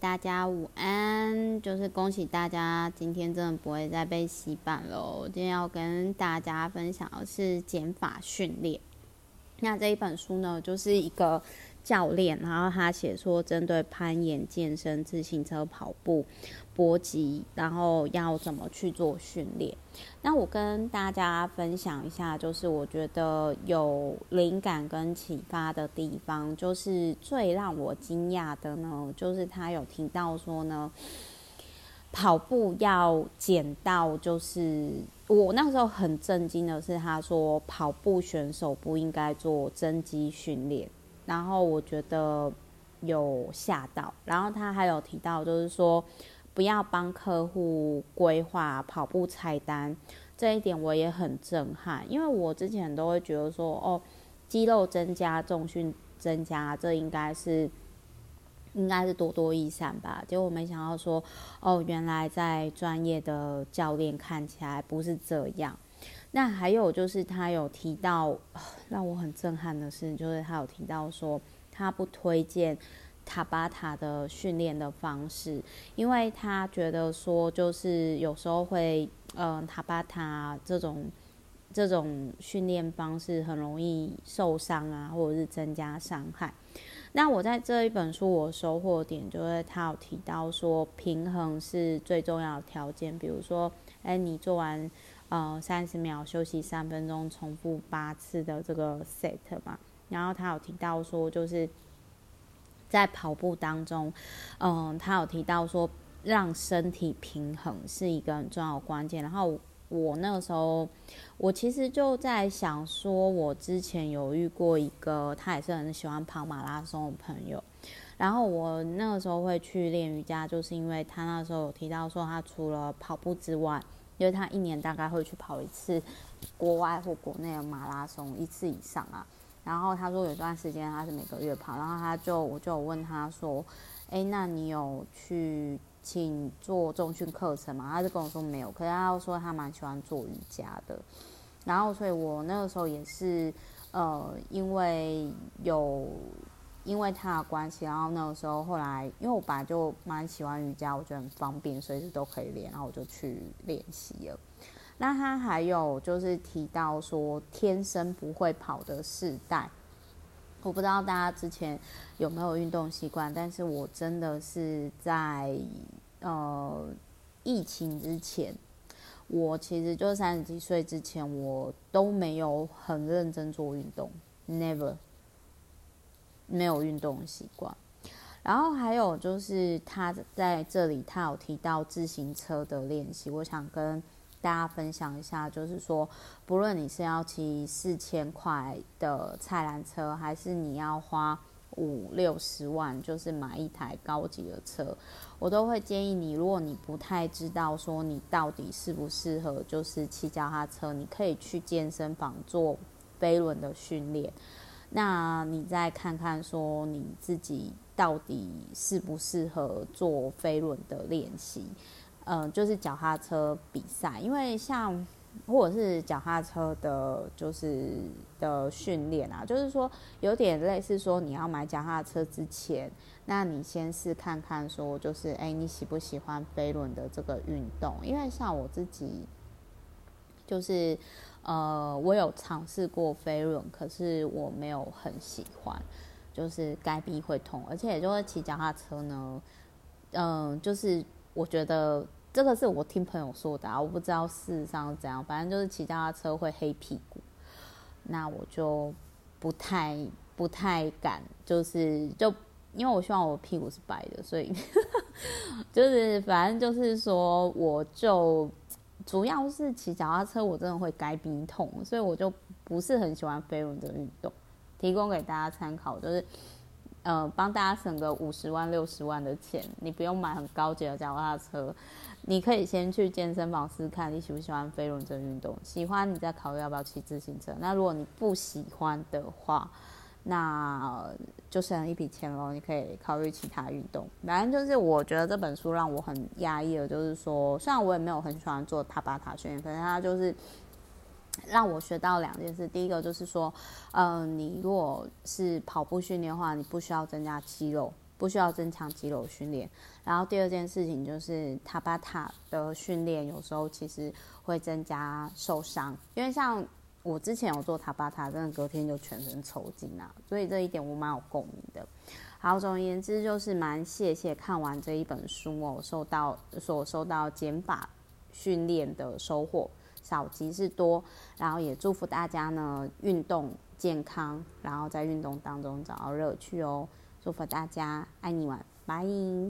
大家午安！就是恭喜大家，今天真的不会再被洗版喽。今天要跟大家分享的是减法训练。那这一本书呢，就是一个教练，然后他写说，针对攀岩、健身、自行车、跑步、搏击，然后要怎么去做训练。那我跟大家分享一下，就是我觉得有灵感跟启发的地方，就是最让我惊讶的呢，就是他有提到说呢，跑步要减到，就是我那时候很震惊的是，他说跑步选手不应该做增肌训练。然后我觉得有吓到，然后他还有提到，就是说不要帮客户规划跑步菜单，这一点我也很震撼，因为我之前都会觉得说，哦，肌肉增加、重训增加，这应该是应该是多多益善吧，结果没想到说，哦，原来在专业的教练看起来不是这样。那还有就是他有提到，让我很震撼的事，就是他有提到说，他不推荐塔巴塔的训练的方式，因为他觉得说，就是有时候会，嗯、塔巴塔这种这种训练方式很容易受伤啊，或者是增加伤害。那我在这一本书我收获点就是他有提到说，平衡是最重要的条件，比如说，哎，你做完。呃，三十秒休息三分钟，重复八次的这个 set 嘛。然后他有提到说，就是在跑步当中，嗯、他有提到说，让身体平衡是一个很重要的关键。然后我那个时候，我其实就在想说，我之前有遇过一个，他也是很喜欢跑马拉松的朋友。然后我那个时候会去练瑜伽，就是因为他那时候有提到说，他除了跑步之外，因为他一年大概会去跑一次国外或国内的马拉松一次以上啊，然后他说有段时间他是每个月跑，然后他就我就问他说，哎，那你有去请做重训课程吗？他就跟我说没有，可是他又说他蛮喜欢做瑜伽的，然后所以我那个时候也是呃因为有。因为他的关系，然后那个时候后来，因为我本来就蛮喜欢瑜伽，我觉得很方便，随时都可以练，然后我就去练习了。那他还有就是提到说，天生不会跑的世代，我不知道大家之前有没有运动习惯，但是我真的是在呃疫情之前，我其实就三十几岁之前，我都没有很认真做运动，never。没有运动习惯，然后还有就是他在这里，他有提到自行车的练习，我想跟大家分享一下，就是说，不论你是要骑四千块的菜篮车，还是你要花五六十万，就是买一台高级的车，我都会建议你，如果你不太知道说你到底适不适合，就是骑脚踏车，你可以去健身房做飞轮的训练。那你再看看，说你自己到底适不适合做飞轮的练习？嗯、就是脚踏车比赛，因为像或者是脚踏车的，就是的训练啊，就是说有点类似说你要买脚踏车之前，那你先试看看，说就是哎、你喜不喜欢飞轮的这个运动？因为像我自己，就是。呃，我有尝试过飞轮，可是我没有很喜欢，就是该臂会痛，而且就是骑脚踏车呢，嗯、就是我觉得这个是我听朋友说的啊，我不知道事实上是怎样，反正就是骑脚踏车会黑屁股，那我就不太不太敢，就是就因为我希望我屁股是白的，所以 就是反正就是说我就。主要是骑脚踏车，我真的会该逼痛，所以我就不是很喜欢飞轮这个运动。提供给大家参考，就是呃，帮大家省个五十万、六十万的钱，你不用买很高级的脚踏车，你可以先去健身房试看你喜不喜欢飞轮这运动。喜欢你再考虑要不要骑自行车。那如果你不喜欢的话，那就省了一笔钱喽，你可以考虑其他运动。反正就是我觉得这本书让我很压抑的，就是说，虽然我也没有很喜欢做塔巴塔训练，可是它就是让我学到两件事。第一个就是说，嗯、你如果是跑步训练的话，你不需要增加肌肉，不需要增强肌肉训练。然后第二件事情就是塔巴塔的训练，有时候其实会增加受伤，因为像我之前有做塔巴塔，真的隔天就全身抽筋啊，所以这一点我蛮有共鸣的。好，总而言之就是蛮谢谢看完这一本书哦，受到所收到减法训练的收获少即是多，然后也祝福大家呢运动健康，然后在运动当中找到乐趣哦，祝福大家，爱你们，拜。